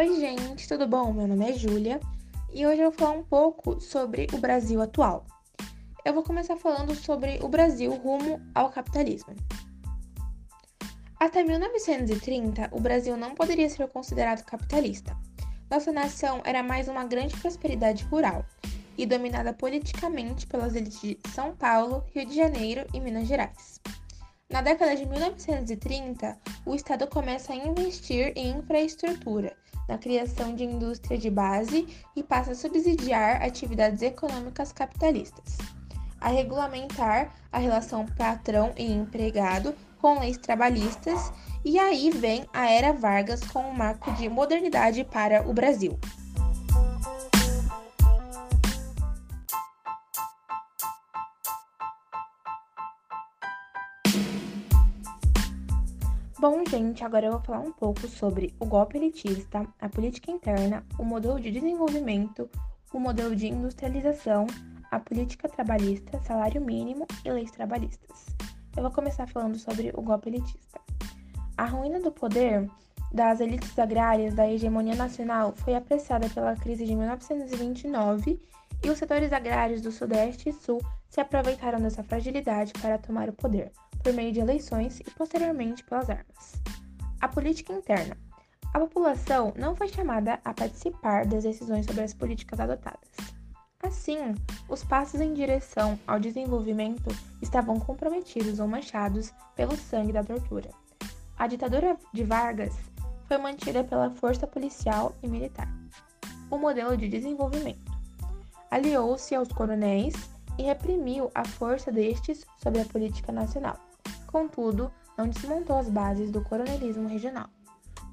Oi, gente, tudo bom? Meu nome é Júlia e hoje eu vou falar um pouco sobre o Brasil atual. Eu vou começar falando sobre o Brasil rumo ao capitalismo. Até 1930, o Brasil não poderia ser considerado capitalista. Nossa nação era mais uma grande prosperidade rural e dominada politicamente pelas elites de São Paulo, Rio de Janeiro e Minas Gerais. Na década de 1930, o Estado começa a investir em infraestrutura, na criação de indústria de base e passa a subsidiar atividades econômicas capitalistas, a regulamentar a relação patrão e empregado com leis trabalhistas, e aí vem a Era Vargas com um marco de modernidade para o Brasil. Bom, gente, agora eu vou falar um pouco sobre o golpe elitista, a política interna, o modelo de desenvolvimento, o modelo de industrialização, a política trabalhista, salário mínimo e leis trabalhistas. Eu vou começar falando sobre o golpe elitista. A ruína do poder das elites agrárias da hegemonia nacional foi apreciada pela crise de 1929 e os setores agrários do Sudeste e Sul se aproveitaram dessa fragilidade para tomar o poder, por meio de eleições e posteriormente pelas armas. A política interna. A população não foi chamada a participar das decisões sobre as políticas adotadas. Assim, os passos em direção ao desenvolvimento estavam comprometidos ou manchados pelo sangue da tortura. A ditadura de Vargas foi mantida pela força policial e militar. O modelo de desenvolvimento aliou-se aos coronéis e reprimiu a força destes sobre a política nacional. Contudo, não desmontou as bases do coronelismo regional.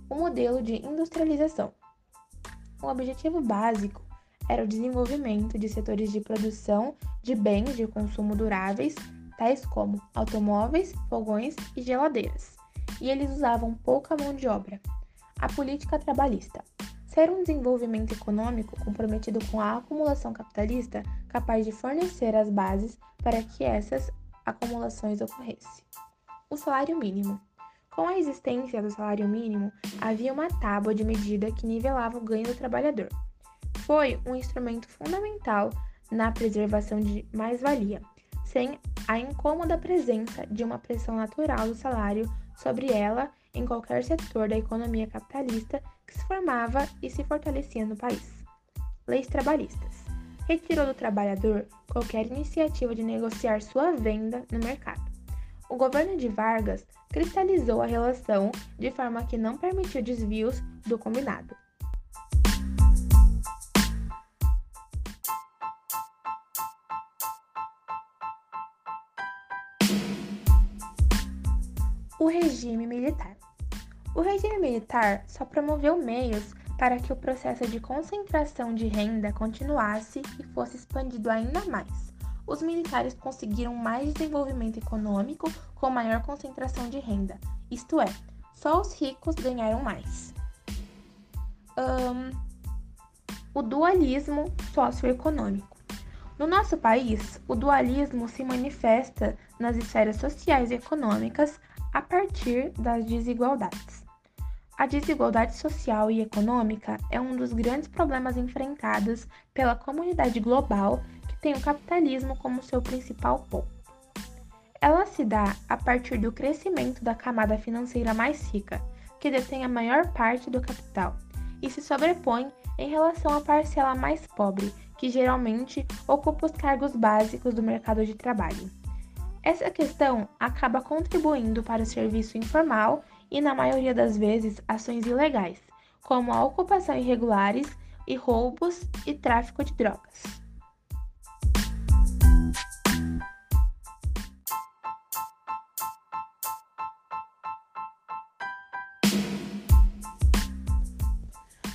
O modelo de industrialização. O objetivo básico era o desenvolvimento de setores de produção de bens de consumo duráveis, tais como automóveis, fogões e geladeiras, e eles usavam pouca mão de obra. A política trabalhista ser um desenvolvimento econômico comprometido com a acumulação capitalista capaz de fornecer as bases para que essas acumulações ocorressem. O salário mínimo. Com a existência do salário mínimo, havia uma tábua de medida que nivelava o ganho do trabalhador. Foi um instrumento fundamental na preservação de mais-valia, sem a incômoda presença de uma pressão natural do salário sobre ela em qualquer setor da economia capitalista que se formava e se fortalecia no país. Leis trabalhistas. Retirou do trabalhador qualquer iniciativa de negociar sua venda no mercado. O governo de Vargas cristalizou a relação de forma que não permitiu desvios do combinado. O regime militar. O regime militar só promoveu meios para que o processo de concentração de renda continuasse e fosse expandido ainda mais. Os militares conseguiram mais desenvolvimento econômico com maior concentração de renda, isto é, só os ricos ganharam mais. Um, o dualismo socioeconômico. No nosso país, o dualismo se manifesta nas esferas sociais e econômicas a partir das desigualdades. A desigualdade social e econômica é um dos grandes problemas enfrentados pela comunidade global que tem o capitalismo como seu principal ponto. Ela se dá a partir do crescimento da camada financeira mais rica, que detém a maior parte do capital, e se sobrepõe em relação à parcela mais pobre, que geralmente ocupa os cargos básicos do mercado de trabalho. Essa questão acaba contribuindo para o serviço informal e, na maioria das vezes, ações ilegais, como a ocupação irregulares e roubos e tráfico de drogas.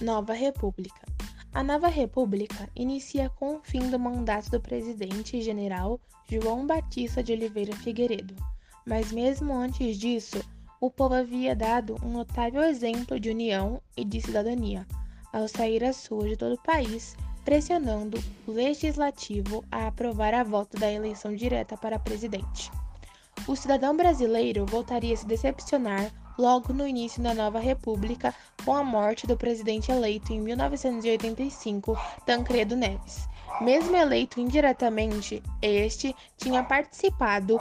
Nova República. A nova República inicia com o fim do mandato do presidente general João Batista de Oliveira Figueiredo, mas mesmo antes disso, o povo havia dado um notável exemplo de união e de cidadania ao sair às ruas de todo o país, pressionando o legislativo a aprovar a volta da eleição direta para presidente. O cidadão brasileiro voltaria a se decepcionar logo no início da nova república com a morte do presidente eleito em 1985, Tancredo Neves. Mesmo eleito indiretamente, este tinha participado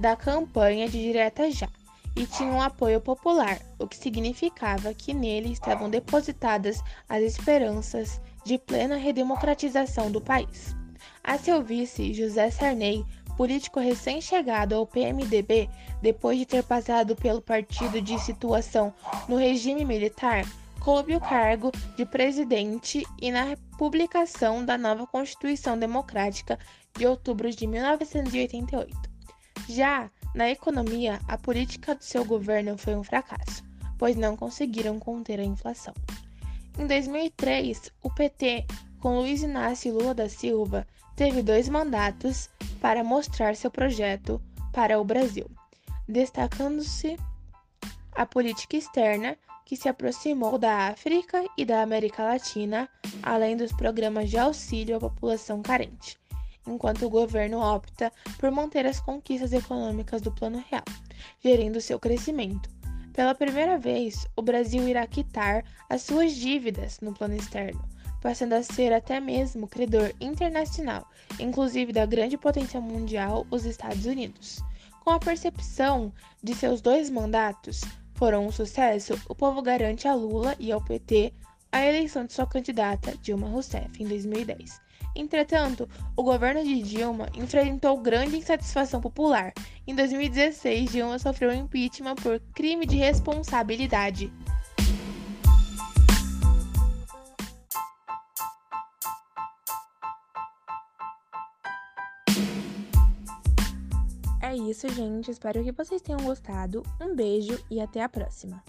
da campanha de direta já e tinha um apoio popular, o que significava que nele estavam depositadas as esperanças de plena redemocratização do país. A seu vice, José Sarney, político recém-chegado ao PMDB, depois de ter passado pelo partido de situação no regime militar, coube o cargo de presidente e na publicação da nova Constituição Democrática de outubro de 1988. Já na economia, a política do seu governo foi um fracasso, pois não conseguiram conter a inflação. Em 2003, o PT, com Luiz Inácio Lula da Silva, teve dois mandatos para mostrar seu projeto para o Brasil, destacando-se a política externa, que se aproximou da África e da América Latina, além dos programas de auxílio à população carente enquanto o governo opta por manter as conquistas econômicas do Plano Real, gerindo seu crescimento. Pela primeira vez, o Brasil irá quitar as suas dívidas no plano externo, passando a ser até mesmo credor internacional, inclusive da grande potência mundial, os Estados Unidos. Com a percepção de seus dois mandatos foram um sucesso, o povo garante a Lula e ao PT a eleição de sua candidata, Dilma Rousseff, em 2010. Entretanto, o governo de Dilma enfrentou grande insatisfação popular. Em 2016, Dilma sofreu impeachment por crime de responsabilidade. É isso, gente. Espero que vocês tenham gostado. Um beijo e até a próxima.